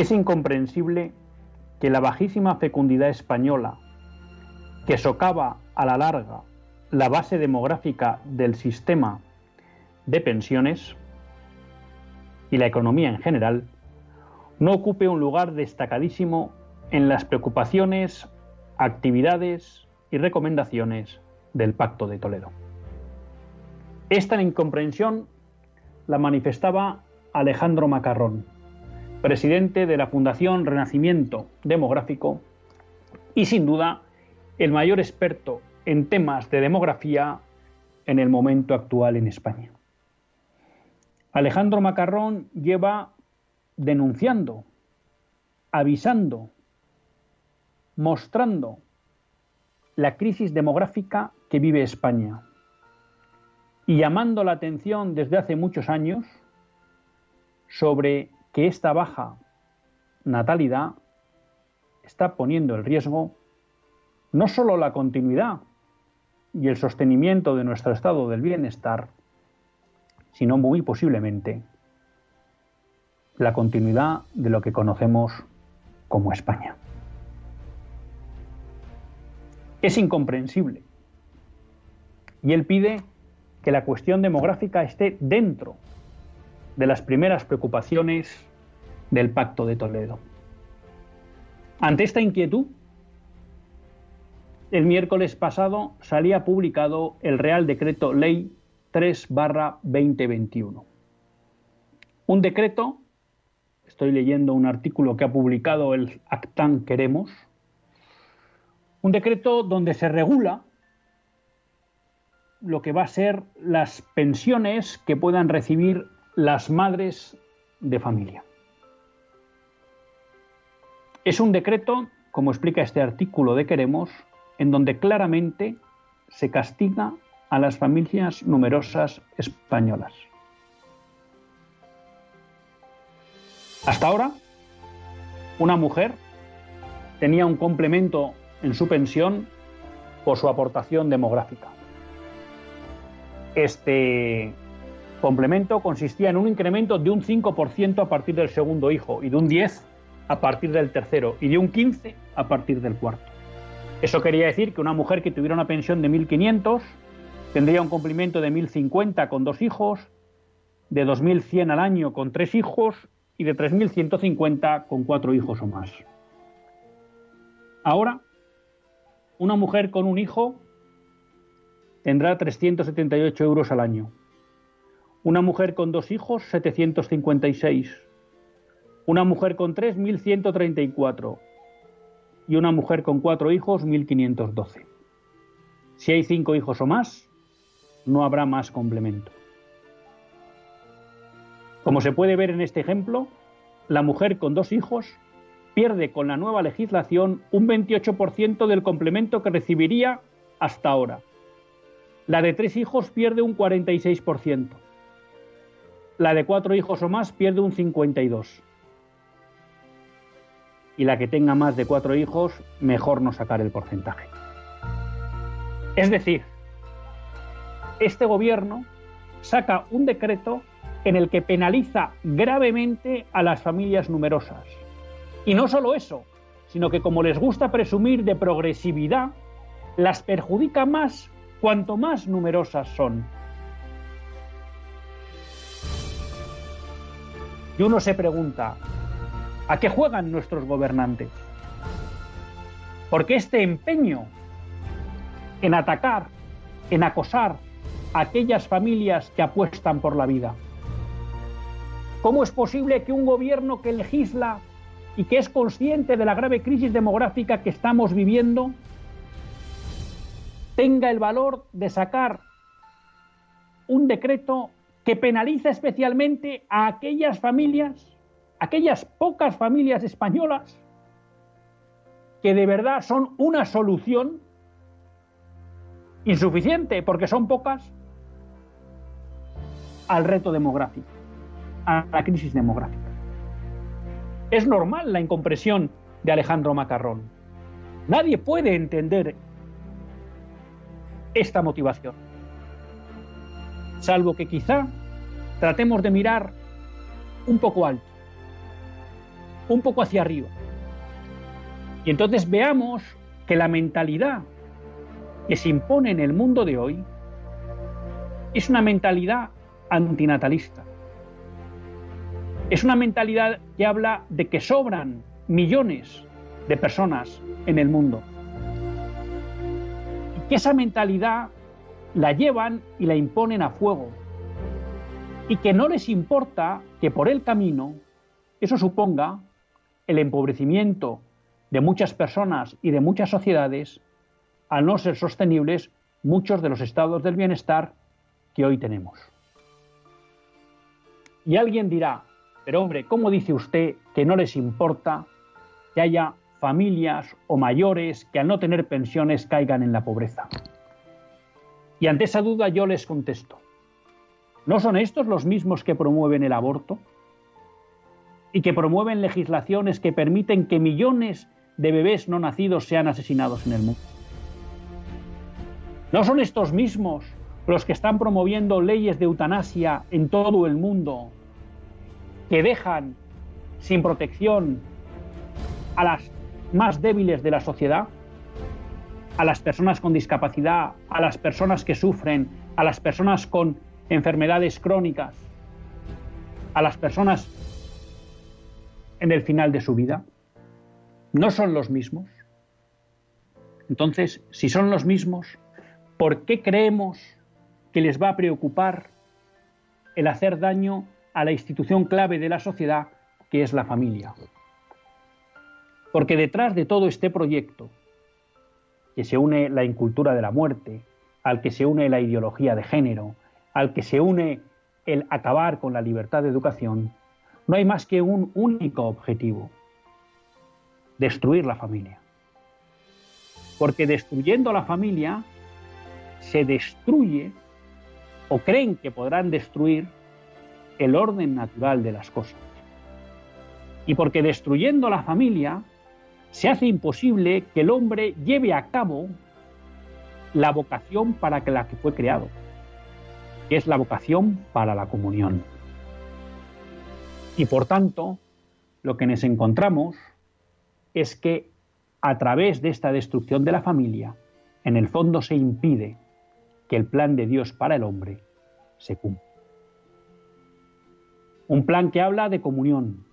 Es incomprensible que la bajísima fecundidad española, que socava a la larga la base demográfica del sistema de pensiones y la economía en general, no ocupe un lugar destacadísimo en las preocupaciones, actividades y recomendaciones del Pacto de Toledo. Esta incomprensión la manifestaba Alejandro Macarrón, presidente de la Fundación Renacimiento Demográfico y sin duda el mayor experto en temas de demografía en el momento actual en España. Alejandro Macarrón lleva denunciando, avisando, mostrando la crisis demográfica que vive España y llamando la atención desde hace muchos años sobre que esta baja natalidad está poniendo en riesgo no solo la continuidad y el sostenimiento de nuestro estado del bienestar, sino muy posiblemente la continuidad de lo que conocemos como España. Es incomprensible. Y él pide que la cuestión demográfica esté dentro de las primeras preocupaciones del Pacto de Toledo. Ante esta inquietud, el miércoles pasado salía publicado el Real Decreto Ley 3-2021. Un decreto, estoy leyendo un artículo que ha publicado el Actan Queremos, un decreto donde se regula lo que va a ser las pensiones que puedan recibir las madres de familia. Es un decreto, como explica este artículo de Queremos, en donde claramente se castiga a las familias numerosas españolas. Hasta ahora, una mujer tenía un complemento en su pensión por su aportación demográfica. Este complemento consistía en un incremento de un 5% a partir del segundo hijo y de un 10% a partir del tercero y de un 15% a partir del cuarto. Eso quería decir que una mujer que tuviera una pensión de 1.500 tendría un complemento de 1.050 con dos hijos, de 2.100 al año con tres hijos y de 3.150 con cuatro hijos o más. Ahora, una mujer con un hijo tendrá 378 euros al año una mujer con dos hijos, 756. Una mujer con tres, 1134. Y una mujer con cuatro hijos, 1512. Si hay cinco hijos o más, no habrá más complemento. Como se puede ver en este ejemplo, la mujer con dos hijos pierde con la nueva legislación un 28% del complemento que recibiría hasta ahora. La de tres hijos pierde un 46% la de cuatro hijos o más pierde un 52. Y la que tenga más de cuatro hijos, mejor no sacar el porcentaje. Es decir, este gobierno saca un decreto en el que penaliza gravemente a las familias numerosas. Y no solo eso, sino que como les gusta presumir de progresividad, las perjudica más cuanto más numerosas son. Y uno se pregunta, ¿a qué juegan nuestros gobernantes? Porque este empeño en atacar en acosar a aquellas familias que apuestan por la vida? ¿Cómo es posible que un gobierno que legisla y que es consciente de la grave crisis demográfica que estamos viviendo tenga el valor de sacar un decreto que penaliza especialmente a aquellas familias, aquellas pocas familias españolas que de verdad son una solución insuficiente, porque son pocas, al reto demográfico, a la crisis demográfica. Es normal la incompresión de Alejandro Macarrón. Nadie puede entender esta motivación, salvo que quizá tratemos de mirar un poco alto, un poco hacia arriba, y entonces veamos que la mentalidad que se impone en el mundo de hoy es una mentalidad antinatalista. Es una mentalidad que habla de que sobran millones de personas en el mundo. Y que esa mentalidad la llevan y la imponen a fuego. Y que no les importa que por el camino eso suponga el empobrecimiento de muchas personas y de muchas sociedades, al no ser sostenibles muchos de los estados del bienestar que hoy tenemos. Y alguien dirá, pero hombre, ¿cómo dice usted que no les importa que haya familias o mayores que al no tener pensiones caigan en la pobreza? Y ante esa duda yo les contesto, ¿no son estos los mismos que promueven el aborto? Y que promueven legislaciones que permiten que millones de bebés no nacidos sean asesinados en el mundo. ¿No son estos mismos los que están promoviendo leyes de eutanasia en todo el mundo que dejan sin protección a las más débiles de la sociedad? a las personas con discapacidad, a las personas que sufren, a las personas con enfermedades crónicas, a las personas en el final de su vida no son los mismos. Entonces, si son los mismos, ¿por qué creemos que les va a preocupar el hacer daño a la institución clave de la sociedad, que es la familia? Porque detrás de todo este proyecto, que se une la incultura de la muerte, al que se une la ideología de género, al que se une el acabar con la libertad de educación, no hay más que un único objetivo, destruir la familia. Porque destruyendo la familia se destruye o creen que podrán destruir el orden natural de las cosas. Y porque destruyendo la familia se hace imposible que el hombre lleve a cabo la vocación para la que fue creado, que es la vocación para la comunión. Y por tanto, lo que nos encontramos es que a través de esta destrucción de la familia, en el fondo se impide que el plan de Dios para el hombre se cumpla. Un plan que habla de comunión,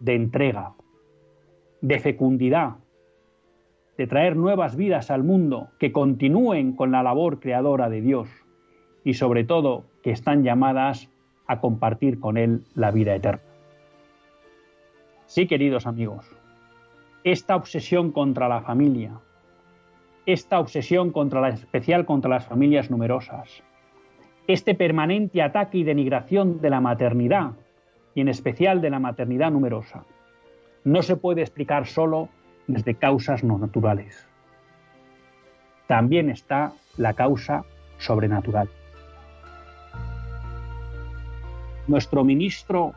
de entrega, de fecundidad, de traer nuevas vidas al mundo que continúen con la labor creadora de Dios y sobre todo que están llamadas a compartir con Él la vida eterna. Sí, queridos amigos, esta obsesión contra la familia, esta obsesión contra la especial contra las familias numerosas, este permanente ataque y denigración de la maternidad y en especial de la maternidad numerosa, no se puede explicar solo desde causas no naturales. También está la causa sobrenatural. Nuestro ministro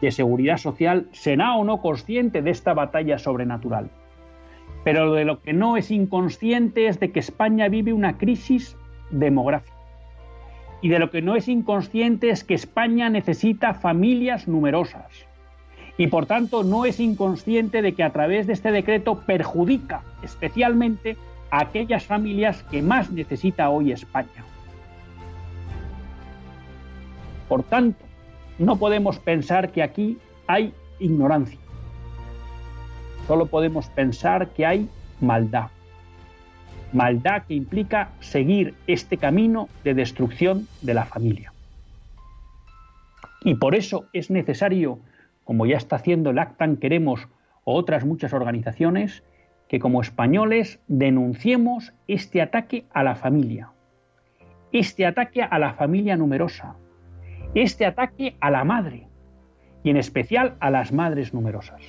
de Seguridad Social será o no consciente de esta batalla sobrenatural. Pero de lo que no es inconsciente es de que España vive una crisis demográfica. Y de lo que no es inconsciente es que España necesita familias numerosas. Y por tanto no es inconsciente de que a través de este decreto perjudica especialmente a aquellas familias que más necesita hoy España. Por tanto, no podemos pensar que aquí hay ignorancia. Solo podemos pensar que hay maldad. maldad que implica seguir este camino de destrucción de la familia. Y por eso es necesario, como ya está haciendo el Actan Queremos o otras muchas organizaciones, que como españoles denunciemos este ataque a la familia, este ataque a la familia numerosa, este ataque a la madre y en especial a las madres numerosas.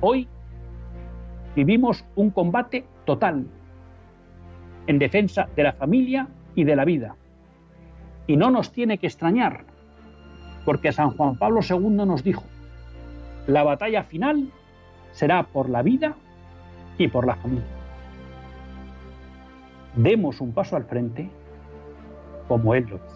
Hoy vivimos un combate total en defensa de la familia y de la vida. Y no nos tiene que extrañar, porque San Juan Pablo II nos dijo, la batalla final será por la vida y por la familia. Demos un paso al frente como Él lo hizo.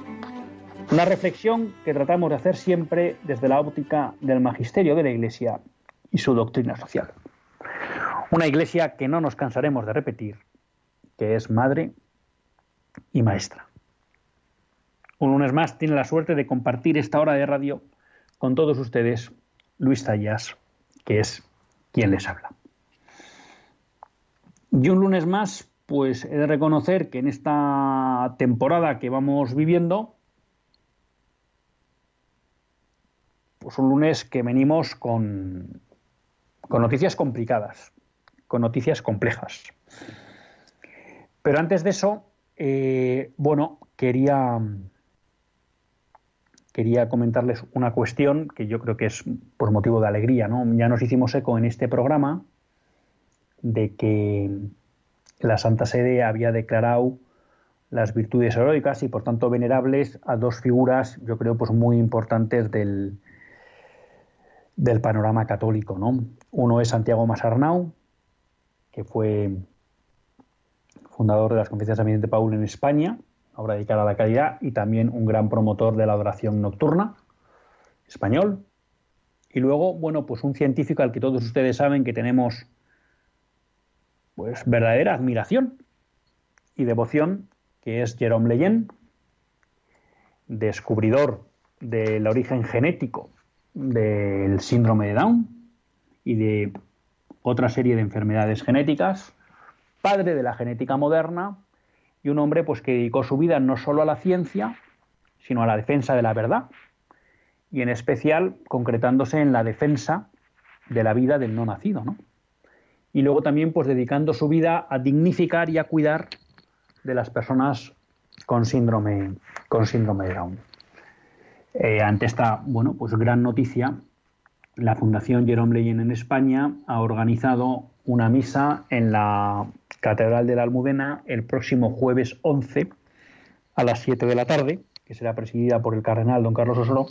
una reflexión que tratamos de hacer siempre desde la óptica del magisterio de la Iglesia y su doctrina social. Una Iglesia que no nos cansaremos de repetir, que es madre y maestra. Un lunes más tiene la suerte de compartir esta hora de radio con todos ustedes Luis Tallas, que es quien les habla. Y un lunes más, pues he de reconocer que en esta temporada que vamos viviendo, un lunes que venimos con, con noticias complicadas, con noticias complejas. Pero antes de eso, eh, bueno, quería, quería comentarles una cuestión que yo creo que es por motivo de alegría. ¿no? Ya nos hicimos eco en este programa de que la Santa Sede había declarado las virtudes heroicas y por tanto venerables a dos figuras, yo creo, pues muy importantes del, del panorama católico. ¿no? Uno es Santiago Masarnau, que fue fundador de las Conferencias de Ambiente Paul en España, obra dedicada a la caridad, y también un gran promotor de la adoración nocturna, español. Y luego, bueno, pues un científico al que todos ustedes saben que tenemos pues verdadera admiración y devoción, que es Jerome Leyen, descubridor del origen genético del síndrome de Down y de otra serie de enfermedades genéticas, padre de la genética moderna y un hombre pues que dedicó su vida no solo a la ciencia, sino a la defensa de la verdad y en especial concretándose en la defensa de la vida del no nacido, ¿no? Y luego también pues dedicando su vida a dignificar y a cuidar de las personas con síndrome con síndrome de Down. Eh, ante esta bueno, pues gran noticia, la Fundación Jerome Leyen en España ha organizado una misa en la Catedral de la Almudena el próximo jueves 11 a las 7 de la tarde, que será presidida por el cardenal don Carlos Osoro,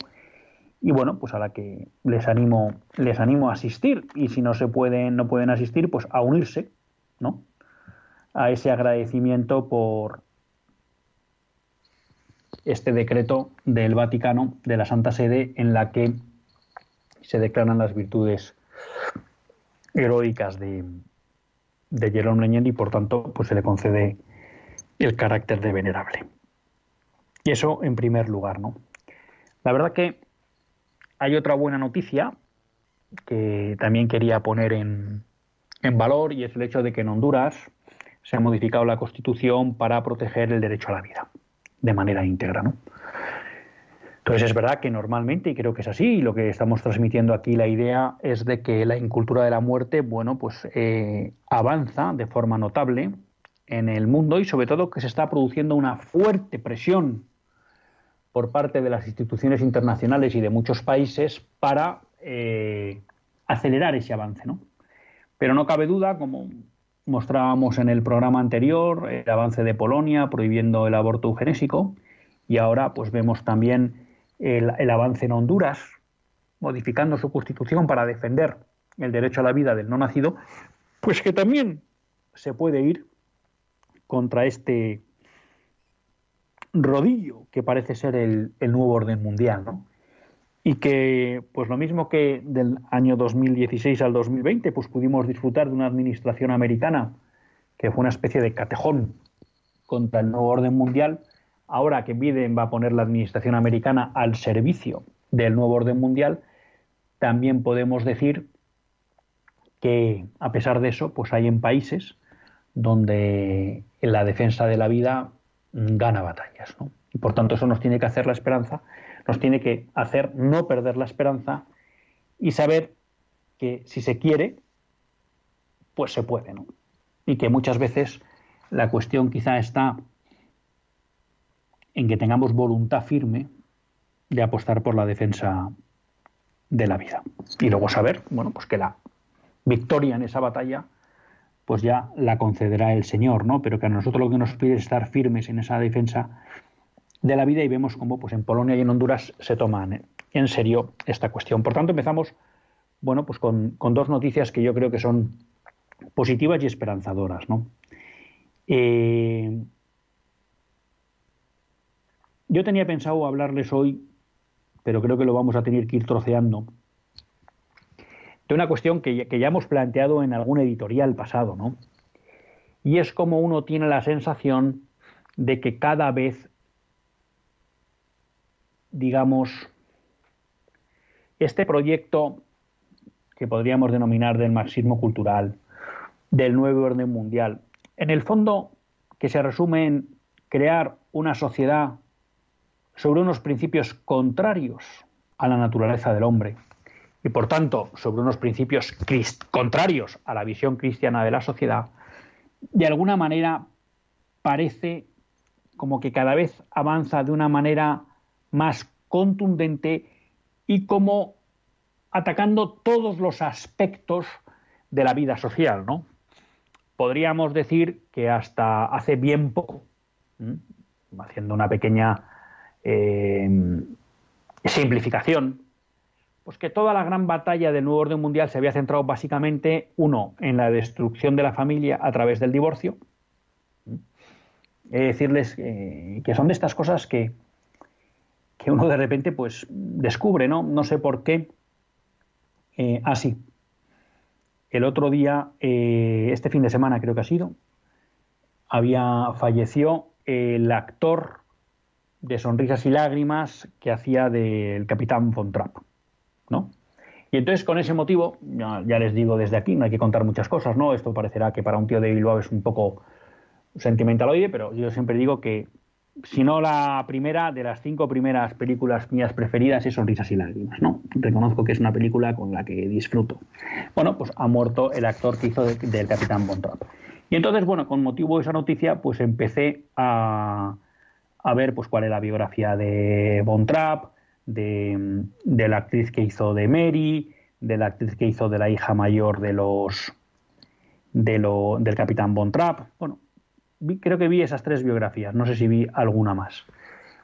y bueno, pues a la que les animo, les animo a asistir, y si no se pueden, no pueden asistir, pues a unirse, ¿no? A ese agradecimiento por, este decreto del Vaticano, de la Santa Sede, en la que se declaran las virtudes heroicas de, de Jerome Leñén y por tanto pues se le concede el carácter de venerable. Y eso en primer lugar, ¿no? La verdad que hay otra buena noticia que también quería poner en, en valor y es el hecho de que en Honduras se ha modificado la Constitución para proteger el derecho a la vida de manera íntegra, ¿no? Entonces es verdad que normalmente, y creo que es así, y lo que estamos transmitiendo aquí, la idea es de que la incultura de la muerte, bueno, pues eh, avanza de forma notable en el mundo y sobre todo que se está produciendo una fuerte presión por parte de las instituciones internacionales y de muchos países para eh, acelerar ese avance, ¿no? Pero no cabe duda, como mostrábamos en el programa anterior, el avance de Polonia prohibiendo el aborto eugenésico, y ahora pues vemos también el, avance en Honduras, modificando su constitución para defender el derecho a la vida del no nacido, pues que también se puede ir contra este rodillo que parece ser el, nuevo orden mundial, ¿no? Y que, pues lo mismo que del año 2016 al 2020, pues pudimos disfrutar de una administración americana que fue una especie de catejón contra el nuevo orden mundial, ahora que Biden va a poner la administración americana al servicio del nuevo orden mundial, también podemos decir que a pesar de eso, pues hay en países donde la defensa de la vida gana batallas. Y por tanto eso nos tiene que hacer la esperanza, nos tiene que hacer no perder la esperanza y saber que si se quiere, pues se puede. ¿no? Y que muchas veces la cuestión quizá está en que tengamos voluntad firme de apostar por la defensa de la vida. Y luego saber, bueno, pues que la victoria en esa batalla pues ya la concederá el Señor, ¿no? Pero que a nosotros lo que nos pide es estar firmes en esa defensa de la vida y vemos cómo pues en Polonia y en Honduras se toman en serio esta cuestión. Por tanto, empezamos bueno, pues con, dos noticias que yo creo que son positivas y esperanzadoras, ¿no? Eh, yo tenía pensado hablarles hoy, pero creo que lo vamos a tener que ir troceando, de una cuestión que, ya hemos planteado en algún editorial pasado, ¿no? Y es como uno tiene la sensación de que cada vez, digamos, este proyecto que podríamos denominar del marxismo cultural, del nuevo orden mundial, en el fondo que se resume en crear una sociedad sobre unos principios contrarios a la naturaleza del hombre y por tanto sobre unos principios contrarios a la visión cristiana de la sociedad, de alguna manera parece como que cada vez avanza de una manera más contundente y como atacando todos los aspectos de la vida social, ¿no? Podríamos decir que hasta hace bien poco, haciendo una pequeña eh, simplificación, pues que toda la gran batalla del nuevo orden mundial se había centrado básicamente, uno, en la destrucción de la familia a través del divorcio. Es decirles eh, que son de estas cosas que, que uno de repente pues descubre, ¿no? No sé por qué. Eh, así. Ah, El otro día, este fin de semana creo que ha sido, había falleció el actor de Sonrisas y Lágrimas que hacía del Capitán Von Trapp, ¿no? Y entonces con ese motivo, ya, les digo desde aquí, no hay que contar muchas cosas, ¿no? Esto parecerá que para un tío de Bilbao es un poco sentimentaloide, pero yo siempre digo que si no la primera de las cinco primeras películas mías preferidas es Sonrisas y Lágrimas, ¿no? Reconozco que es una película con la que disfruto. Bueno, pues ha muerto el actor que hizo del Capitán Von Trapp. Y entonces, bueno, con motivo de esa noticia, pues empecé a, a ver pues cuál es la biografía de Von Trapp, de, la actriz que hizo de Mary, de la actriz que hizo de la hija mayor de los de lo, del capitán Von Trapp. Bueno, creo que vi esas tres biografías, no sé si vi alguna más.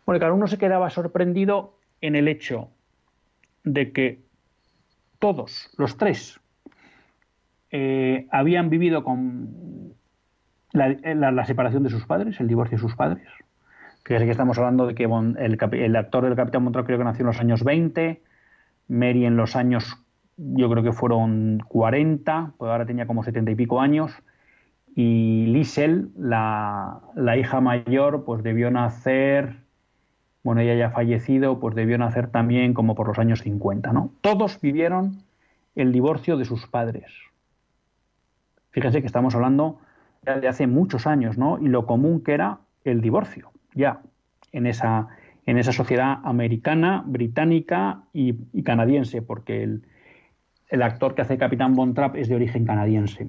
Bueno, cada uno se quedaba sorprendido en el hecho de que todos, los tres, eh, habían vivido con la separación de sus padres, el divorcio de sus padres Fíjese que estamos hablando de que el, actor del Capitán Montrap creo que nació en los años 20, Mary en los años, yo creo que fueron 40, pues ahora tenía como 70 y pico años, y Liesel, la, hija mayor, pues debió nacer, bueno, ella ya fallecido, pues debió nacer también como por los años 50, ¿no? Todos vivieron el divorcio de sus padres. Fíjese que estamos hablando de hace muchos años, ¿no? Y lo común que era el divorcio, ya, en esa, en esa sociedad americana, británica y, canadiense, porque el, el, actor que hace Capitán Von Trapp es de origen canadiense.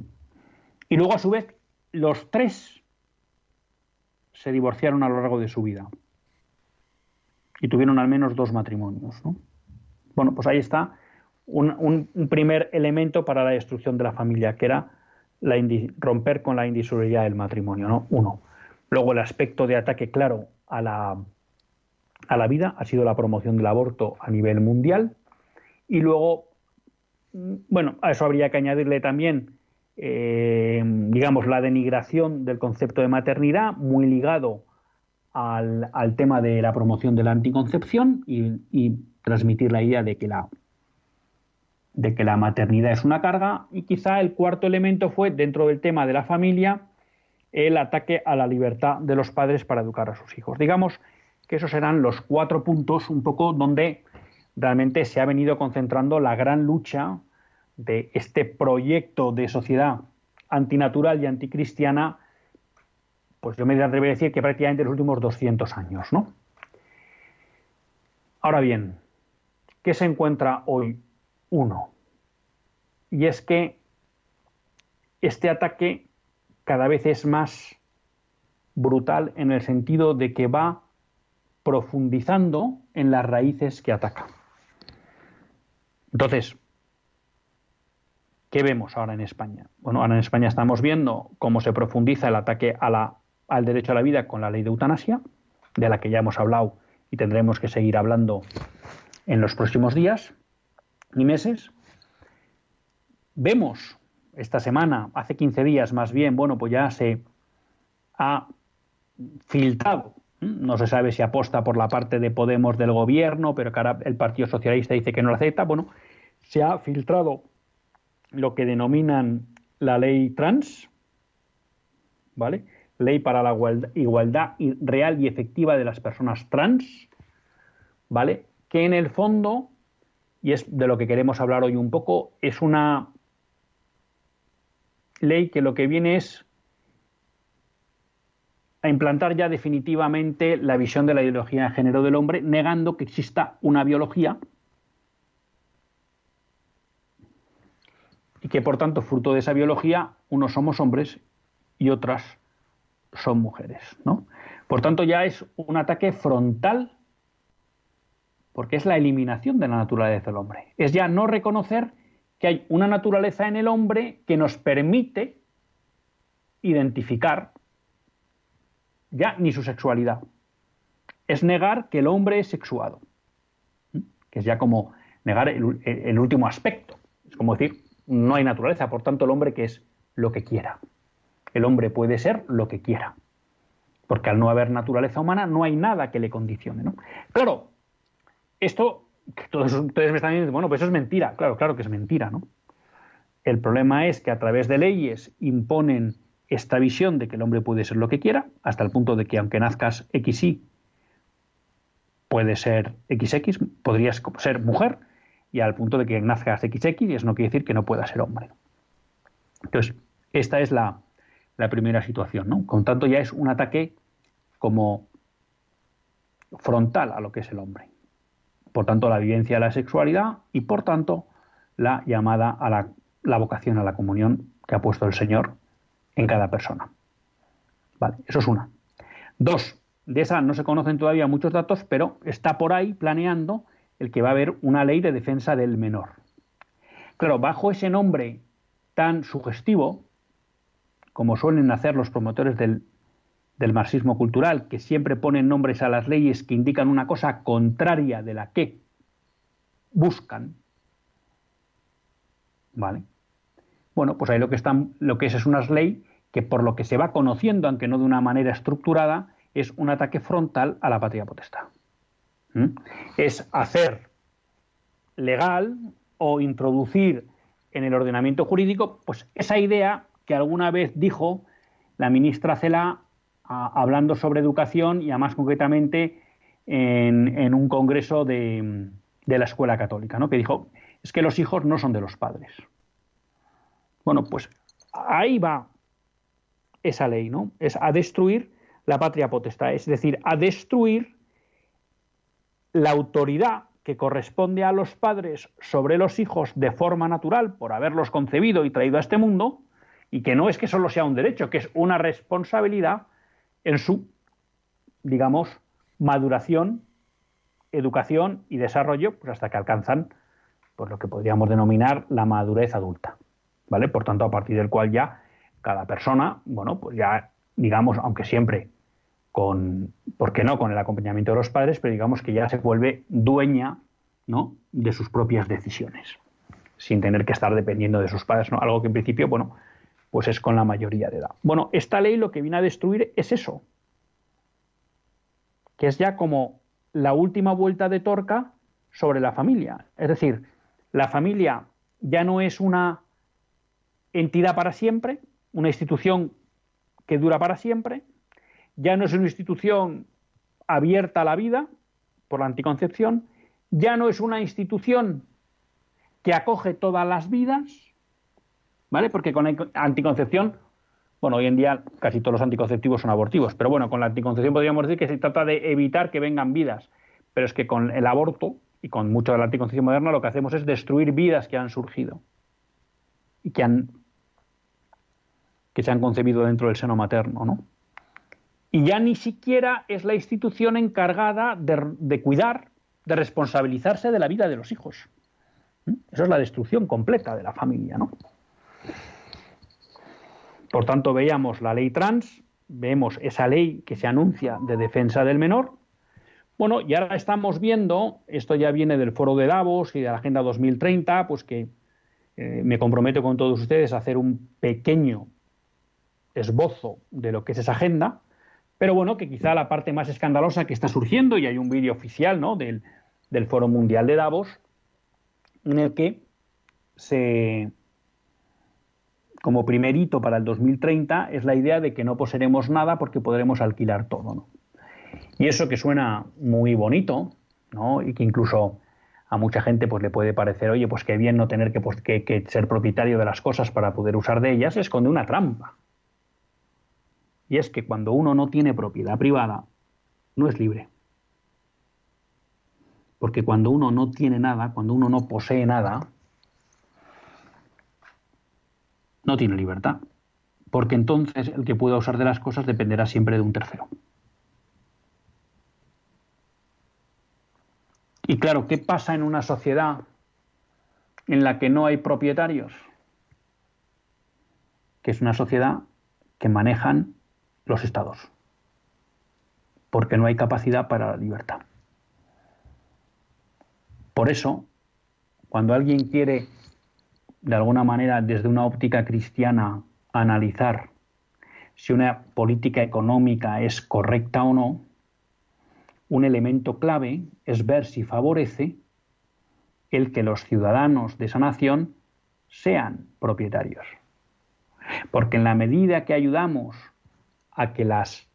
Y luego, a su vez, los tres se divorciaron a lo largo de su vida. Y tuvieron al menos dos matrimonios, ¿no? Bueno, pues ahí está un, primer elemento para la destrucción de la familia, que era romper con la indisolubilidad del matrimonio, ¿no? Uno. Luego el aspecto de ataque claro a la, a la vida ha sido la promoción del aborto a nivel mundial. Y luego, mm, bueno, a eso habría que añadirle también, eh, digamos, la denigración del concepto de maternidad, muy ligado al, tema de la promoción de la anticoncepción y transmitir la idea de que la de que la maternidad es una carga y quizá el cuarto elemento fue dentro del tema de la familia el ataque a la libertad de los padres para educar a sus hijos. Digamos que esos serán los cuatro puntos un poco donde realmente se ha venido concentrando la gran lucha de este proyecto de sociedad antinatural y anticristiana, pues yo me atrevería a decir que prácticamente los últimos 200 años, ¿no? Ahora bien, ¿qué se encuentra hoy uno. Y es que este ataque cada vez es más brutal en el sentido de que va profundizando en las raíces que ataca. Entonces, ¿qué vemos ahora en España? Bueno, ahora en España estamos viendo cómo se profundiza el ataque al derecho a la vida con la ley de eutanasia, de la que ya hemos hablado y tendremos que seguir hablando en los próximos días ni meses. Vemos esta semana, hace 15 días más bien, bueno, pues ya se ha filtrado, no se sabe si aposta por la parte de Podemos del gobierno, pero que ahora el Partido Socialista dice que no lo acepta, bueno, se ha filtrado lo que denominan la ley trans, ¿vale? Ley para la igualdad real y efectiva de las personas trans, ¿vale? Que en el fondo y es de lo que queremos hablar hoy un poco, es una ley que lo que viene es a implantar ya definitivamente la visión de la ideología de género del hombre, negando que exista una biología que por tanto, fruto de esa biología, unos somos hombres y otras son mujeres. ¿no? Por tanto, ya es un ataque frontal porque es la eliminación de la naturaleza del hombre. Es ya no reconocer que hay una naturaleza en el hombre que nos permite identificar ya ni su sexualidad. Es negar que el hombre es sexuado, que es ya como negar el último aspecto. Es como decir, no hay naturaleza, por tanto el hombre que es lo que quiera. El hombre puede ser lo que quiera, porque al no haber naturaleza humana no hay nada que le condicione. ¿no? Claro, esto, todos ustedes me están diciendo, bueno, pues eso es mentira. Claro, claro que es mentira, ¿no? El problema es que a través de leyes imponen esta visión de que el hombre puede ser lo que quiera, hasta el punto de que aunque nazcas XY, puede ser XX, podrías ser mujer, y al punto de que nazcas XX, y eso no quiere decir que no pueda ser hombre. Entonces, esta es la, la primera situación, ¿no? Con tanto, ya es un ataque como frontal a lo que es el hombre por tanto la vivencia de la sexualidad y por tanto la llamada a la, vocación a la comunión que ha puesto el Señor en cada persona. Vale, eso es una. Dos, de esa no se conocen todavía muchos datos, pero está por ahí planeando el que va a haber una ley de defensa del menor. Claro, bajo ese nombre tan sugestivo, como suelen hacer los promotores del marxismo cultural, que siempre ponen nombres a las leyes que indican una cosa contraria de la que buscan. ¿Vale? Bueno, pues ahí lo que están, lo que es es una ley que por lo que se va conociendo, aunque no de una manera estructurada, es un ataque frontal a la patria potestad. Es hacer legal o introducir en el ordenamiento jurídico pues esa idea que alguna vez dijo la ministra Cela hablando sobre educación y más concretamente en, un congreso de, de, la escuela católica, ¿no? que dijo es que los hijos no son de los padres. Bueno, pues ahí va esa ley, ¿no? Es a destruir la patria potestad, es decir, a destruir la autoridad que corresponde a los padres sobre los hijos de forma natural por haberlos concebido y traído a este mundo, y que no es que solo sea un derecho, que es una responsabilidad en su, digamos, maduración, educación y desarrollo, pues hasta que alcanzan pues lo que podríamos denominar la madurez adulta. ¿Vale? Por tanto, a partir del cual ya cada persona, bueno, pues ya, digamos, aunque siempre con, ¿por qué no?, con el acompañamiento de los padres, pero digamos que ya se vuelve dueña, ¿no?, de sus propias decisiones, sin tener que estar dependiendo de sus padres, ¿no? Algo que en principio, bueno, pues es con la mayoría de edad. Bueno, esta ley lo que viene a destruir es eso, que es ya como la última vuelta de torca sobre la familia. Es decir, la familia ya no es una entidad para siempre, una institución que dura para siempre, ya no es una institución abierta a la vida por la anticoncepción, ya no es una institución que acoge todas las vidas, ¿vale? Porque con anticoncepción, bueno, hoy en día casi todos los anticonceptivos son abortivos, pero bueno, con la anticoncepción podríamos decir que se trata de evitar que vengan vidas, pero es que con el aborto y con mucho de la anticoncepción moderna lo que hacemos es destruir vidas que han surgido y que han que se han concebido dentro del seno materno, ¿no? Y ya ni siquiera es la institución encargada de, cuidar, de responsabilizarse de la vida de los hijos. ¿Mm? Eso es la destrucción completa de la familia, ¿no? Por tanto, veíamos la ley trans, vemos esa ley que se anuncia de defensa del menor. Bueno, y ahora estamos viendo, esto ya viene del foro de Davos y de la Agenda 2030, pues que eh, me comprometo con todos ustedes a hacer un pequeño esbozo de lo que es esa agenda, pero bueno, que quizá la parte más escandalosa que está surgiendo, y hay un vídeo oficial ¿no? del, del Foro Mundial de Davos, en el que se, como primer hito para el 2030 es la idea de que no poseeremos nada porque podremos alquilar todo. ¿no? Y eso que suena muy bonito, ¿no? y que incluso a mucha gente pues, le puede parecer, oye, pues qué bien no tener que, pues, que, que ser propietario de las cosas para poder usar de ellas, esconde una trampa. Y es que cuando uno no tiene propiedad privada, no es libre. Porque cuando uno no tiene nada, cuando uno no posee nada, no tiene libertad. Porque entonces el que pueda usar de las cosas dependerá siempre de un tercero. Y claro, ¿qué pasa en una sociedad en la que no hay propietarios? Que es una sociedad que manejan los estados, porque no hay capacidad para la libertad. Por eso, cuando alguien quiere, de alguna manera, desde una óptica cristiana, analizar si una política económica es correcta o no, un elemento clave es ver si favorece el que los ciudadanos de esa nación sean propietarios. Porque en la medida que ayudamos a que las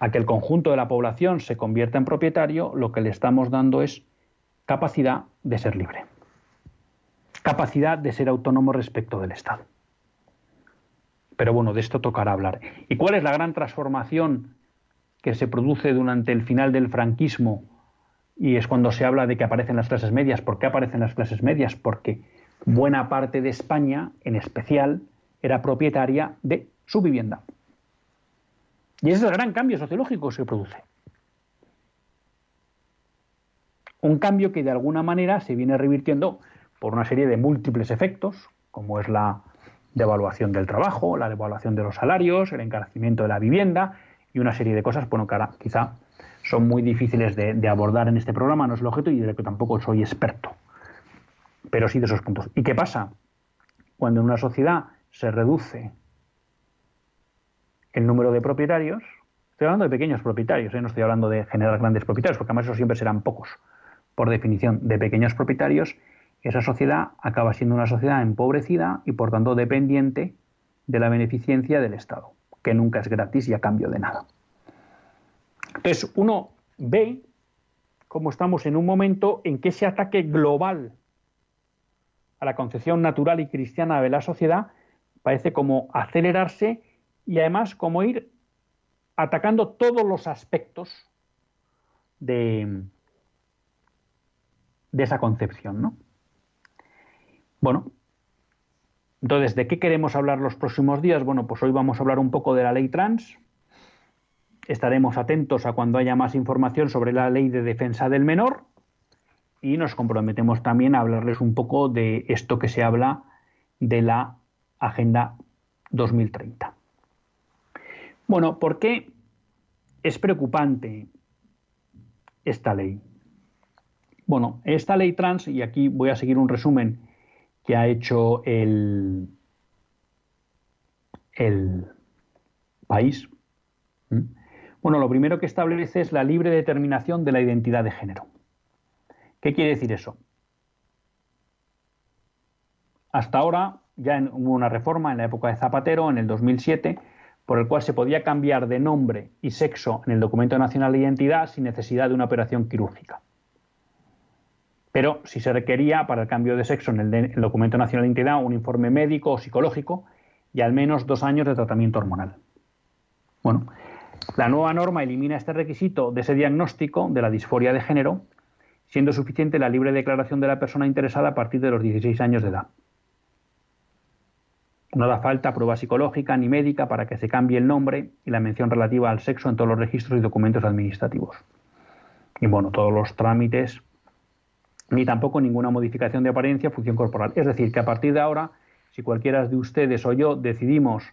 a que el conjunto de la población se convierta en propietario, lo que le estamos dando es capacidad de ser libre, capacidad de ser autónomo respecto del Estado. Pero bueno, de esto tocará hablar. ¿Y cuál es la gran transformación que se produce durante el final del franquismo? Y es cuando se habla de que aparecen las clases medias. ¿Por qué aparecen las clases medias? Porque buena parte de España, en especial, era propietaria de su vivienda. Y ese es el gran cambio sociológico que se produce. Un cambio que de alguna manera se viene revirtiendo por una serie de múltiples efectos, como es la devaluación del trabajo, la devaluación de los salarios, el encarecimiento de la vivienda y una serie de cosas, bueno, que ahora quizá son muy difíciles de, de abordar en este programa, no es el objeto y de lo que tampoco soy experto, pero sí de esos puntos. ¿Y qué pasa? Cuando en una sociedad se reduce el número de propietarios, estoy hablando de pequeños propietarios, ¿eh? no estoy hablando de generar grandes propietarios, porque además eso siempre serán pocos, por definición, de pequeños propietarios, esa sociedad acaba siendo una sociedad empobrecida y por tanto dependiente de la beneficencia del Estado, que nunca es gratis y a cambio de nada. Entonces, uno ve cómo estamos en un momento en que ese ataque global a la concepción natural y cristiana de la sociedad parece como acelerarse y además como ir atacando todos los aspectos de, de esa concepción, ¿no? Bueno, entonces, ¿de qué queremos hablar los próximos días? Bueno, pues hoy vamos a hablar un poco de la ley trans. Estaremos atentos a cuando haya más información sobre la ley de defensa del menor y nos comprometemos también a hablarles un poco de esto que se habla de la Agenda 2030. Bueno, ¿por qué es preocupante esta ley? Bueno, esta ley trans, y aquí voy a seguir un resumen que ha hecho el, el país. Bueno, lo primero que establece es la libre determinación de la identidad de género. ¿Qué quiere decir eso? Hasta ahora ya hubo una reforma en la época de Zapatero, en el 2007, por el cual se podía cambiar de nombre y sexo en el documento nacional de identidad sin necesidad de una operación quirúrgica pero si se requería para el cambio de sexo en el, documento nacional de identidad un informe médico o psicológico y al menos dos años de tratamiento hormonal. Bueno, la nueva norma elimina este requisito de ese diagnóstico de la disforia de género, siendo suficiente la libre declaración de la persona interesada a partir de los 16 años de edad. No da falta prueba psicológica ni médica para que se cambie el nombre y la mención relativa al sexo en todos los registros y documentos administrativos. Y bueno, todos los trámites ni tampoco ninguna modificación de apariencia función corporal. Es decir, que a partir de ahora, si cualquiera de ustedes o yo decidimos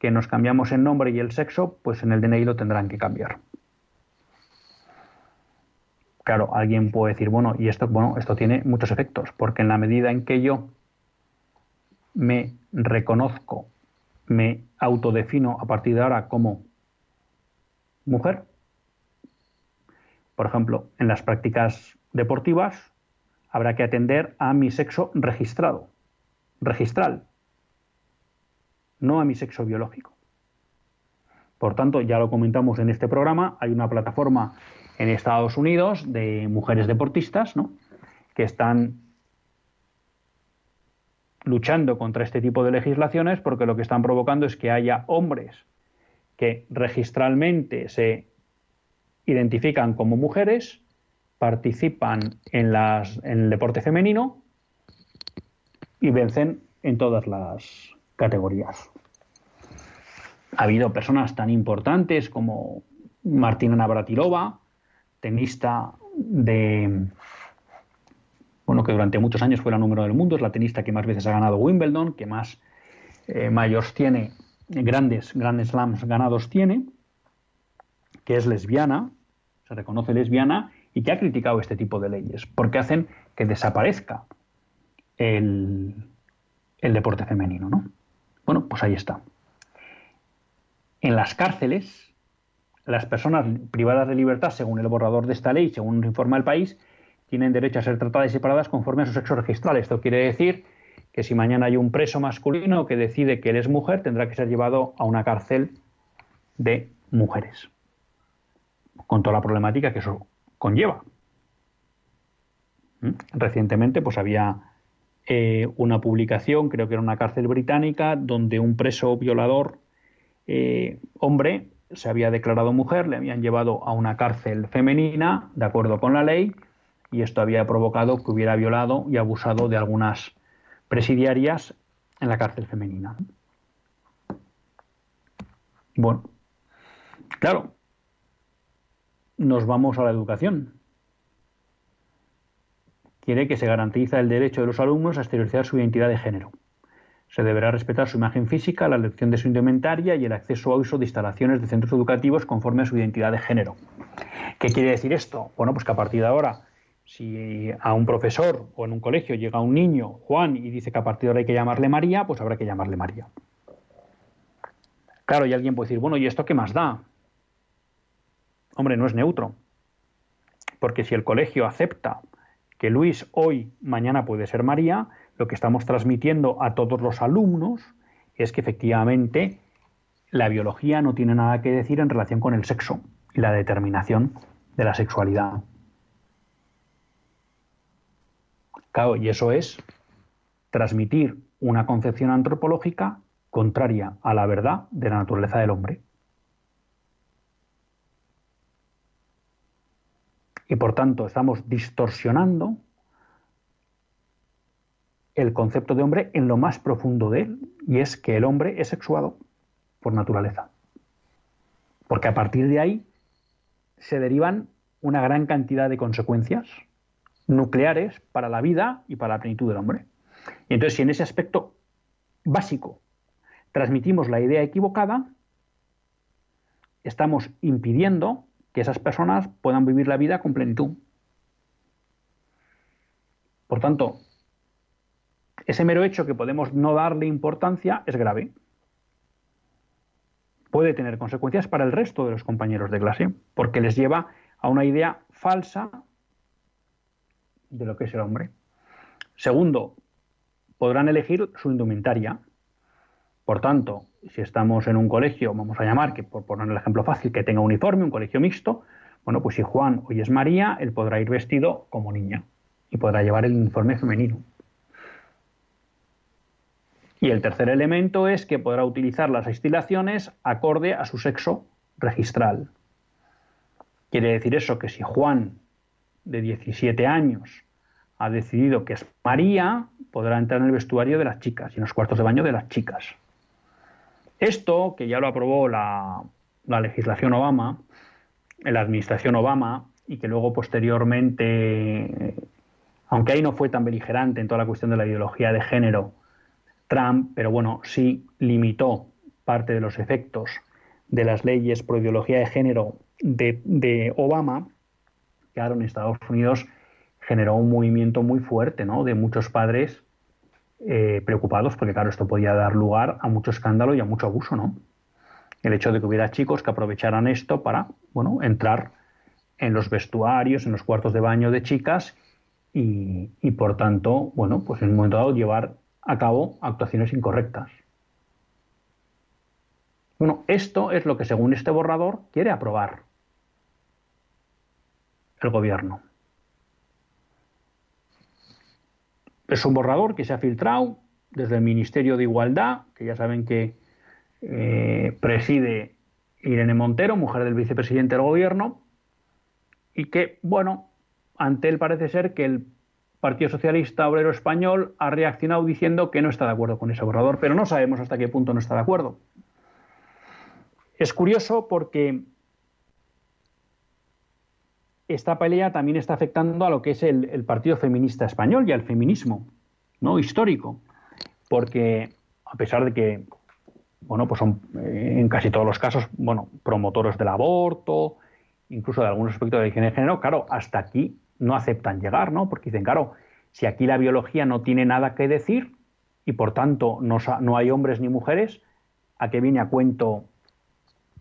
que nos cambiamos el nombre y el sexo, pues en el DNI lo tendrán que cambiar. Claro, alguien puede decir, bueno, y esto, bueno, esto tiene muchos efectos, porque en la medida en que yo me reconozco, me autodefino a partir de ahora como mujer, por ejemplo, en las prácticas deportivas, habrá que atender a mi sexo registrado, registral, no a mi sexo biológico. Por tanto, ya lo comentamos en este programa, hay una plataforma en Estados Unidos de mujeres deportistas ¿no? que están luchando contra este tipo de legislaciones porque lo que están provocando es que haya hombres que registralmente se identifican como mujeres participan en, el deporte femenino y vencen en todas las categorías. Ha habido personas tan importantes como Martina Navratilova, tenista de que durante muchos años fue la número del mundo, es la tenista que más veces ha ganado Wimbledon, que más eh, mayores tiene, grandes, grandes slams ganados tiene, que es lesbiana, se reconoce lesbiana y que ha criticado este tipo de leyes, porque hacen que desaparezca el, deporte femenino. ¿no? Bueno, pues ahí está. En las cárceles, las personas privadas de libertad, según el borrador de esta ley, según informa el país, tienen derecho a ser tratadas y separadas conforme a su sexo registral. Esto quiere decir que si mañana hay un preso masculino que decide que él es mujer, tendrá que ser llevado a una cárcel de mujeres, con toda la problemática que eso conlleva. ¿Mm? Recientemente, pues había eh, una publicación, creo que era una cárcel británica, donde un preso violador eh, hombre se había declarado mujer, le habían llevado a una cárcel femenina, de acuerdo con la ley, y esto había provocado que hubiera violado y abusado de algunas presidiarias en la cárcel femenina. Bueno, claro, nos vamos a la educación. Quiere que se garantice el derecho de los alumnos a exteriorizar su identidad de género. Se deberá respetar su imagen física, la elección de su indumentaria y el acceso a uso de instalaciones de centros educativos conforme a su identidad de género. ¿Qué quiere decir esto? Bueno, pues que a partir de ahora, si a un profesor o en un colegio llega un niño, Juan, y dice que a partir de ahora hay que llamarle María, pues habrá que llamarle María. Claro, y alguien puede decir, bueno, ¿y esto qué más da? Hombre, no es neutro. Porque si el colegio acepta que Luis hoy, mañana puede ser María, lo que estamos transmitiendo a todos los alumnos es que efectivamente la biología no tiene nada que decir en relación con el sexo y la determinación de la sexualidad. Claro, y eso es transmitir una concepción antropológica contraria a la verdad de la naturaleza del hombre. Y por tanto estamos distorsionando el concepto de hombre en lo más profundo de él, y es que el hombre es sexuado por naturaleza. Porque a partir de ahí se derivan una gran cantidad de consecuencias nucleares para la vida y para la plenitud del hombre. Y entonces, si en ese aspecto básico transmitimos la idea equivocada, estamos impidiendo que esas personas puedan vivir la vida con plenitud. Por tanto, ese mero hecho que podemos no darle importancia es grave. Puede tener consecuencias para el resto de los compañeros de clase, porque les lleva a una idea falsa de lo que es el hombre. Segundo, podrán elegir su indumentaria. Por tanto, si estamos en un colegio, vamos a llamar, que por poner el ejemplo fácil, que tenga uniforme, un colegio mixto, bueno, pues si Juan hoy es María, él podrá ir vestido como niña y podrá llevar el uniforme femenino. Y el tercer elemento es que podrá utilizar las estilaciones acorde a su sexo registral. Quiere decir eso que si Juan, de 17 años, ha decidido que es María, podrá entrar en el vestuario de las chicas y en los cuartos de baño de las chicas. Esto, que ya lo aprobó la, legislación Obama, la administración Obama, y que luego posteriormente, aunque ahí no fue tan beligerante en toda la cuestión de la ideología de género, Trump, pero bueno, sí limitó parte de los efectos de las leyes por ideología de género de Obama, en Estados Unidos generó un movimiento muy fuerte ¿no? de muchos padres eh, preocupados porque, claro, esto podía dar lugar a mucho escándalo y a mucho abuso, ¿no? El hecho de que hubiera chicos que aprovecharan esto para, bueno, entrar en los vestuarios, en los cuartos de baño de chicas y, y por tanto, bueno, pues en un momento dado llevar a cabo actuaciones incorrectas. Bueno, esto es lo que según este borrador quiere aprobar el gobierno. Es un borrador que se ha filtrado desde el Ministerio de Igualdad, que ya saben que eh, preside Irene Montero, mujer del vicepresidente del gobierno, y que, bueno, ante él parece ser que el Partido Socialista Obrero Español ha reaccionado diciendo que no está de acuerdo con ese borrador, pero no sabemos hasta qué punto no está de acuerdo. Es curioso porque esta pelea también está afectando a lo que es el, Partido Feminista Español y al feminismo ¿no? histórico, porque a pesar de que bueno, pues son eh, en casi todos los casos bueno, promotores del aborto, incluso de algunos aspectos de higiene de género, claro, hasta aquí no aceptan llegar, ¿no? Porque dicen, claro, si aquí la biología no tiene nada que decir y por tanto no, no hay hombres ni mujeres, ¿a qué viene a cuento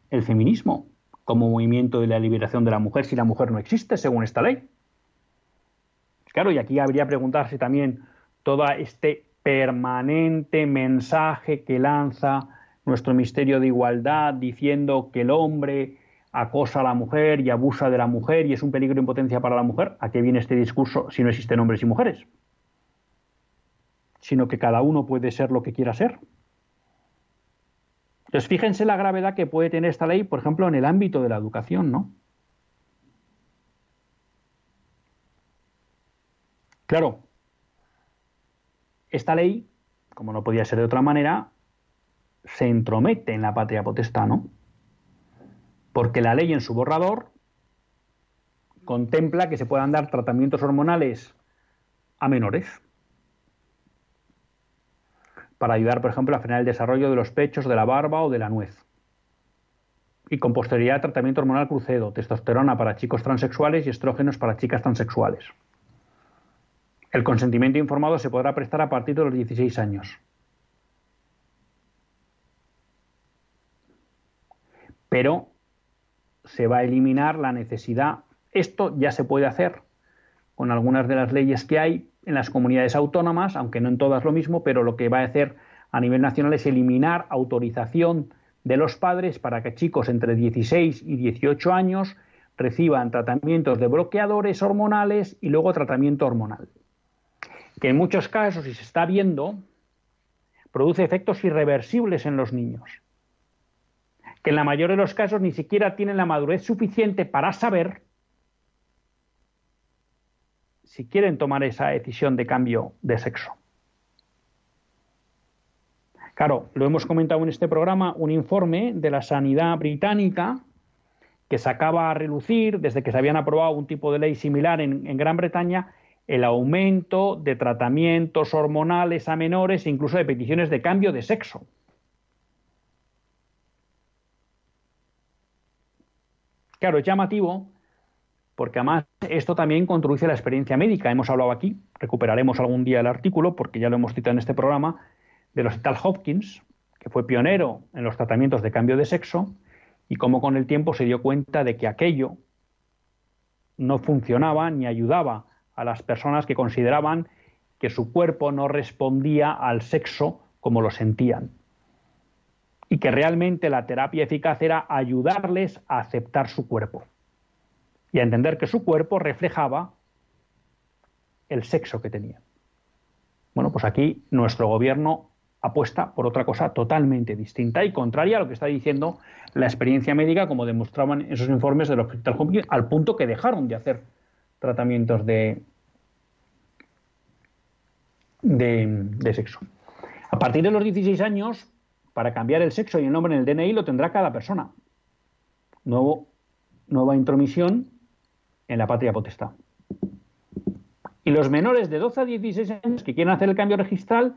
el feminismo? Como movimiento de la liberación de la mujer si la mujer no existe según esta ley. Claro, y aquí habría preguntarse también todo este permanente mensaje que lanza nuestro Ministerio de Igualdad diciendo que el hombre acosa a la mujer y abusa de la mujer y es un peligro en potencia para la mujer. ¿A qué viene este discurso si no existen hombres y mujeres? Sino que cada uno puede ser lo que quiera ser. Entonces, fíjense la gravedad que puede tener esta ley, por ejemplo, en el ámbito de la educación, ¿no? Claro, esta ley, como no podía ser de otra manera, se entromete en la patria potestad, ¿no? Porque la ley en su borrador contempla que se puedan dar tratamientos hormonales a menores para ayudar, por ejemplo, a frenar el desarrollo de los pechos, de la barba o de la nuez. Y con posterioridad tratamiento hormonal crucero, testosterona para chicos transexuales y estrógenos para chicas transexuales. El consentimiento informado se podrá prestar a partir de los 16 años. pero se va a eliminar la necesidad. Esto ya se puede hacer con algunas de las leyes que hay en las comunidades autónomas, aunque no en todas lo mismo, pero lo que va a hacer a nivel nacional es eliminar autorización de los padres para que chicos entre 16 y 18 años reciban tratamientos de bloqueadores hormonales y luego tratamiento hormonal. Que en muchos casos, y se está viendo, produce efectos irreversibles en los niños. Que en la mayoría de los casos ni siquiera tienen la madurez suficiente para saber si quieren tomar esa decisión de cambio de sexo. Claro, lo hemos comentado en este programa, un informe de la sanidad británica que sacaba a relucir, desde que se habían aprobado un tipo de ley similar en, Gran Bretaña, el aumento de tratamientos hormonales a menores e incluso de peticiones de cambio de sexo. Claro, es llamativo porque además esto también contribuye a la experiencia médica. Hemos hablado aquí, recuperaremos algún día el artículo porque ya lo hemos citado en este programa, del Hospital Hopkins, que fue pionero en los tratamientos de cambio de sexo, y cómo con el tiempo se dio cuenta de que aquello no funcionaba ni ayudaba a las personas que consideraban que su cuerpo no respondía al sexo como lo sentían. Y que realmente la terapia eficaz era ayudarles a aceptar su cuerpo y a entender que su cuerpo reflejaba el sexo que tenían. Bueno, pues aquí nuestro gobierno apuesta por otra cosa totalmente distinta y contraria a lo que está diciendo la experiencia médica, como demostraban esos informes del Hospital Hopkins, al punto que dejaron de hacer tratamientos de, de, sexo. A partir de los 16 años, para cambiar el sexo y el nombre en el DNI lo tendrá cada persona. Nuevo, nueva intromisión en la patria potestad. Y los menores de 12 a 16 años que quieran hacer el cambio registral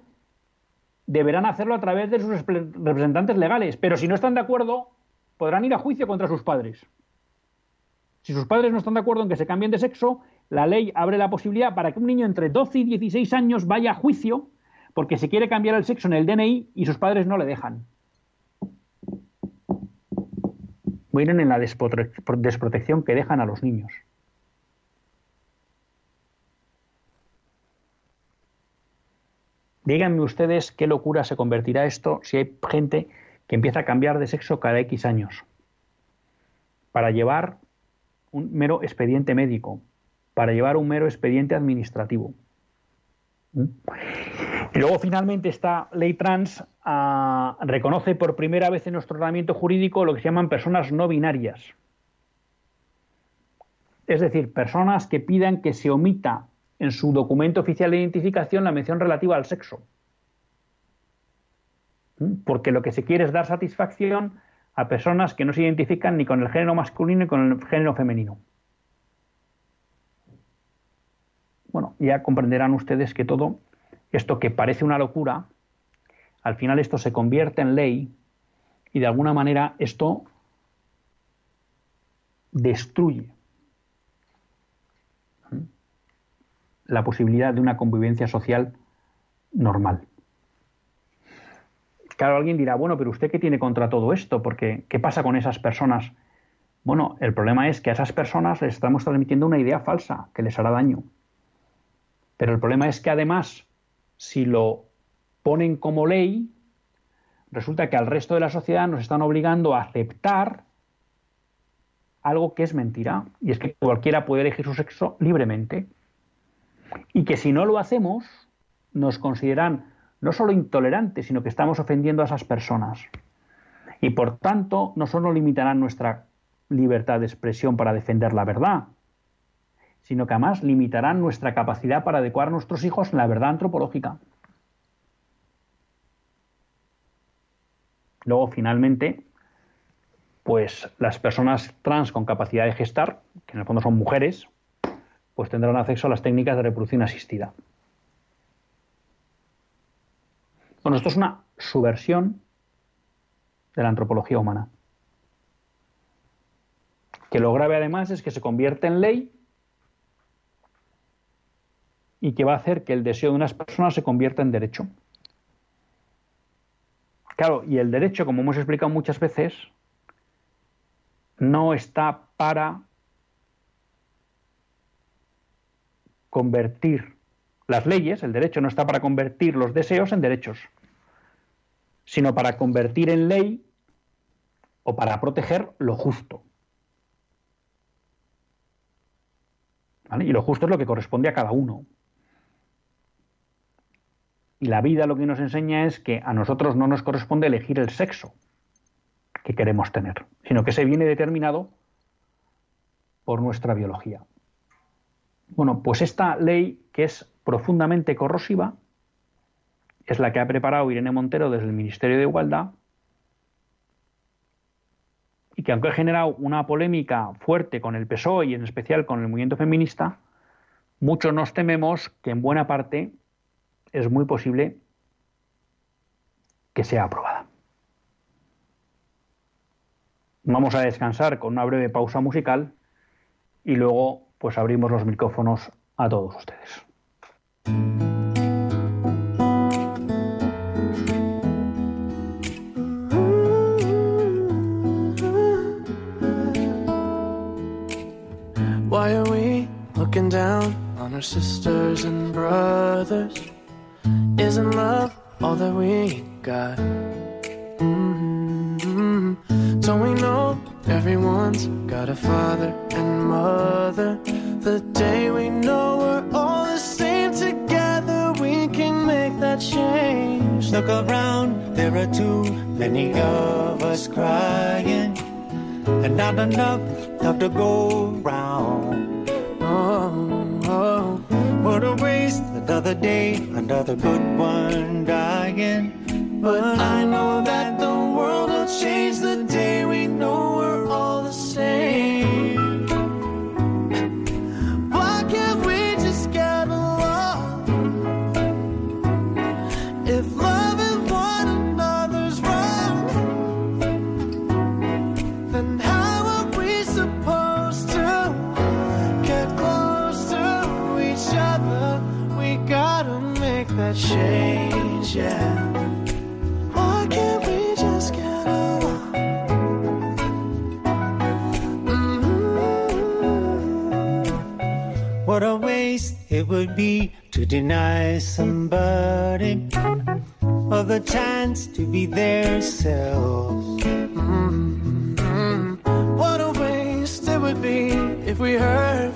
deberán hacerlo a través de sus representantes legales, pero si no están de acuerdo, podrán ir a juicio contra sus padres. Si sus padres no están de acuerdo en que se cambien de sexo, la ley abre la posibilidad para que un niño entre 12 y 16 años vaya a juicio porque se quiere cambiar el sexo en el DNI y sus padres no le dejan. Miren en la desprotección que dejan a los niños. Díganme ustedes qué locura se convertirá esto si hay gente que empieza a cambiar de sexo cada X años para llevar un mero expediente médico, para llevar un mero expediente administrativo. ¿Mm? Y luego finalmente esta ley trans ah, reconoce por primera vez en nuestro tratamiento jurídico lo que se llaman personas no binarias. Es decir, personas que pidan que se omita en su documento oficial de identificación la mención relativa al sexo. ¿Mm? Porque lo que se quiere es dar satisfacción a personas que no se identifican ni con el género masculino ni con el género femenino. Bueno, ya comprenderán ustedes que todo esto que parece una locura, al final esto se convierte en ley y de alguna manera esto destruye la posibilidad de una convivencia social normal. Claro, alguien dirá, bueno, pero usted qué tiene contra todo esto, porque ¿qué pasa con esas personas? Bueno, el problema es que a esas personas les estamos transmitiendo una idea falsa que les hará daño. Pero el problema es que además, si lo ponen como ley, resulta que al resto de la sociedad nos están obligando a aceptar algo que es mentira, y es que cualquiera puede elegir su sexo libremente y que si no lo hacemos nos consideran no solo intolerantes, sino que estamos ofendiendo a esas personas. Y por tanto, no solo limitarán nuestra libertad de expresión para defender la verdad, sino que además limitarán nuestra capacidad para adecuar a nuestros hijos en la verdad antropológica. Luego, finalmente, pues las personas trans con capacidad de gestar, que en el fondo son mujeres, pues tendrán acceso a las técnicas de reproducción asistida. Bueno, esto es una subversión de la antropología humana. Que lo grave además es que se convierte en ley y que va a hacer que el deseo de unas personas se convierta en derecho. Claro, y el derecho, como hemos explicado muchas veces, no está para convertir las leyes, el derecho no está para convertir los deseos en derechos, sino para convertir en ley o para proteger lo justo. Y lo justo es lo que corresponde a cada uno. Y la vida lo que nos enseña es que a nosotros no nos corresponde elegir el sexo que queremos tener, sino que se viene determinado por nuestra biología. Bueno, pues esta ley que es profundamente corrosiva es la que ha preparado Irene Montero desde el Ministerio de Igualdad y que aunque ha generado una polémica fuerte con el PSOE y en especial con el movimiento feminista, muchos nos tememos que en buena parte es muy posible que sea aprobada. Vamos a descansar con una breve pausa musical y luego pues abrimos los micrófonos a todos ustedes. Why are we looking down on our sisters and brothers? Isn't love all that we got? Mm-hmm. Don't we know everyone's got a father and mother? The day we know we're all the same together, we can make that change. Look around, there are too many of us crying, and not enough love to go round. Oh, oh, what a waste! Another day, another good one dying. But I know that the world will change the day we know What a waste it would be to deny somebody of the chance to be their. Mhm. What a waste it would be if we heard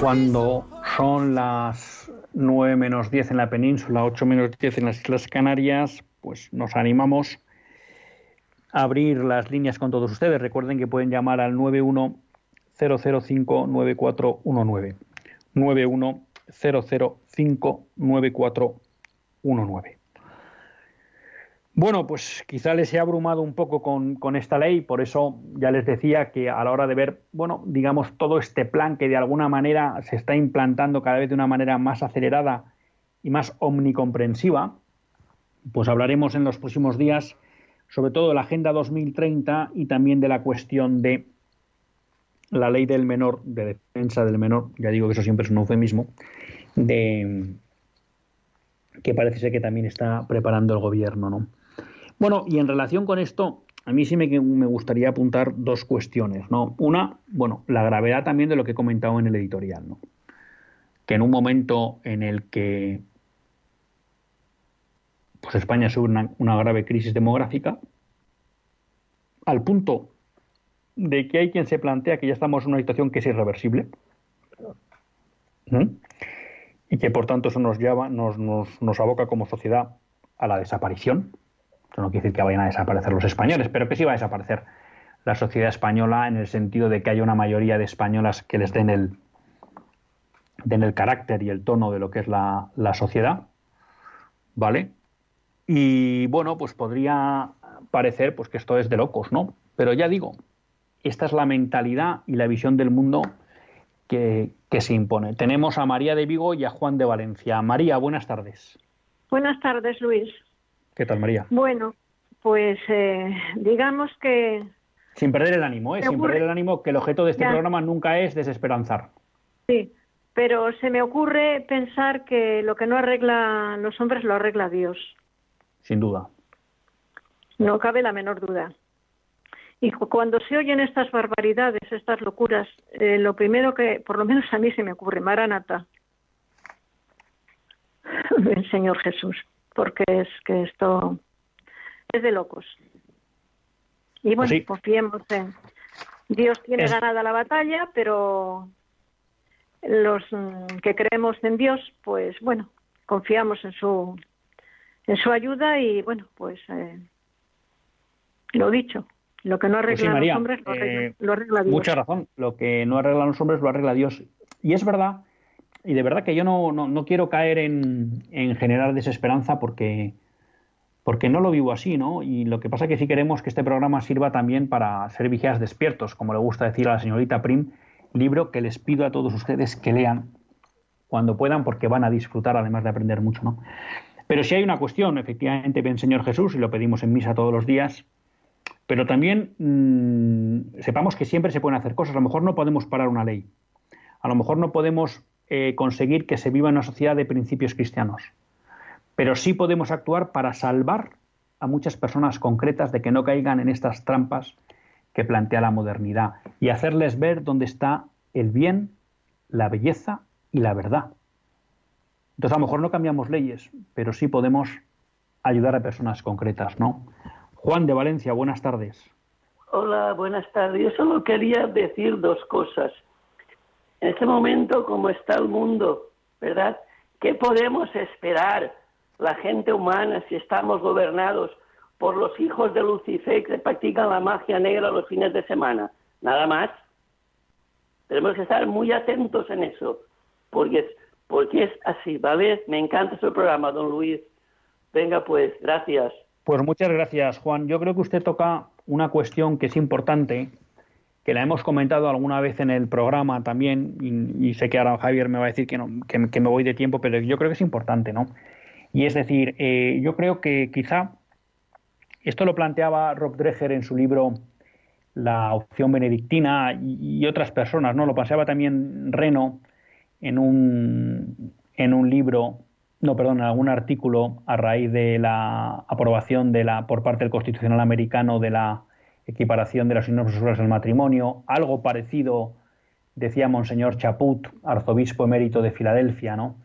cuando son las 9 menos 10 en la península, 8 menos 10 en las Islas Canarias, pues nos animamos a abrir las líneas con todos ustedes. Recuerden que pueden llamar al 910059419. 910059419. Bueno, pues quizá les he abrumado un poco con, esta ley, por eso ya les decía que a la hora de ver, bueno, digamos, todo este plan que de alguna manera se está implantando cada vez de una manera más acelerada y más omnicomprensiva, pues hablaremos en los próximos días sobre todo de la Agenda 2030 y también de la cuestión de la ley del menor, de defensa del menor, ya digo que eso siempre es un eufemismo, de que parece ser que también está preparando el gobierno, ¿no? Bueno, y en relación con esto, a mí sí me, gustaría apuntar dos cuestiones, ¿no? Una, bueno, la gravedad también de lo que he comentado en el editorial, ¿no? Que en un momento en el que pues España sufre una, una, grave crisis demográfica, al punto de que hay quien se plantea que ya estamos en una situación que es irreversible ¿Mm? y que por tanto eso nos lleva, nos, nos, nos, aboca como sociedad a la desaparición. Eso no quiere decir que vayan a desaparecer los españoles, pero que sí va a desaparecer la sociedad española en el sentido de que haya una mayoría de españolas que les den el, den el carácter y el tono de lo que es la, la sociedad. ¿Vale? Y bueno, pues podría parecer pues que esto es de locos, ¿no? Pero ya digo, esta es la mentalidad y la visión del mundo que, que, se impone. Tenemos a María de Vigo y a Juan de Valencia. María, buenas tardes. Buenas tardes, Luis. ¿Qué tal, María? Bueno, pues eh, digamos que... Sin perder el ánimo, ¿eh? Sin perder el ánimo, que el objeto de este programa nunca es desesperanzar. Sí, pero se me ocurre pensar que lo que no arregla los hombres lo arregla Dios. Sin duda. No cabe la menor duda. Y cuando se oyen estas barbaridades, estas locuras, eh, lo primero que, por lo menos a mí se me ocurre, Maranata, el Señor Jesús, porque es que esto es de locos. Y bueno, pues confiemos en Dios tiene ganada la batalla, pero los mm, que creemos en Dios, pues bueno, confiamos en su en su ayuda y bueno, pues eh, lo dicho, lo que no pues arregla los hombres eh, lo arregla, Dios. Mucha razón, lo que no arregla los hombres lo arregla Dios. Y es verdad, y de verdad que yo no, no, quiero caer en, en, generar desesperanza porque, porque no lo vivo así, ¿no? Y lo que pasa es que sí queremos que este programa sirva también para ser vigías despiertos, como le gusta decir a la señorita Prim, libro que les pido a todos ustedes que lean cuando puedan porque van a disfrutar además de aprender mucho, ¿no? Pero si hay una cuestión, efectivamente, ven Señor Jesús, y lo pedimos en misa todos los días, pero también mm, sepamos que siempre se pueden hacer cosas. A lo mejor no podemos parar una ley. A lo mejor no podemos eh, conseguir que se viva una sociedad de principios cristianos. Pero sí podemos actuar para salvar a muchas personas concretas de que no caigan en estas trampas que plantea la modernidad y hacerles ver dónde está el bien, la belleza y la verdad. Entonces, a lo mejor no cambiamos leyes, pero sí podemos ayudar a personas concretas, ¿no? Juan de Valencia, buenas tardes. Hola, buenas tardes. Yo solo quería decir dos cosas. En este momento, como está el mundo, ¿verdad? ¿Qué podemos esperar la gente humana si estamos gobernados por los hijos de Lucifer que practican la magia negra los fines de semana. Nada más. Tenemos que estar muy atentos en eso, porque, porque es así, ¿vale? Me encanta su programa, don Luis. Venga, pues, gracias. Pues muchas gracias, Juan. Yo creo que usted toca una cuestión que es importante, que la hemos comentado alguna vez en el programa también, y, sé que ahora Javier me va a decir que, no, que, me voy de tiempo, pero yo creo que es importante, ¿no? Y es decir, eh, yo creo que quizá esto lo planteaba Rob Dreher en su libro La opción benedictina y, otras personas, ¿no? Lo planteaba también Reno en un, en un libro, no, perdón, en algún artículo a raíz de la aprobación de la, por parte del Constitucional Americano de la equiparación de las sexuales al matrimonio. Algo parecido decía Monseñor Chaput, arzobispo emérito de Filadelfia, ¿no?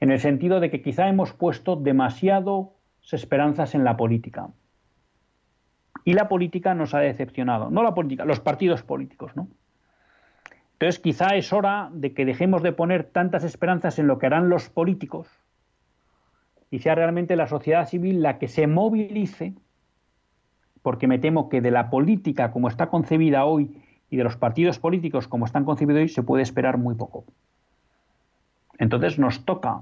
En el sentido de que quizá hemos puesto demasiado esperanzas en la política. Y la política nos ha decepcionado. No la política, los partidos políticos, ¿no? Entonces quizá es hora de que dejemos de poner tantas esperanzas en lo que harán los políticos y sea realmente la sociedad civil la que se movilice, porque me temo que de la política como está concebida hoy y de los partidos políticos como están concebidos hoy se puede esperar muy poco. Entonces nos toca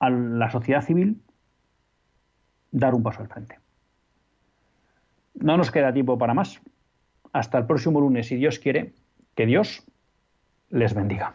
a la sociedad civil dar un paso al frente. No nos queda tiempo para más. Hasta el próximo lunes, si Dios quiere, que Dios les bendiga.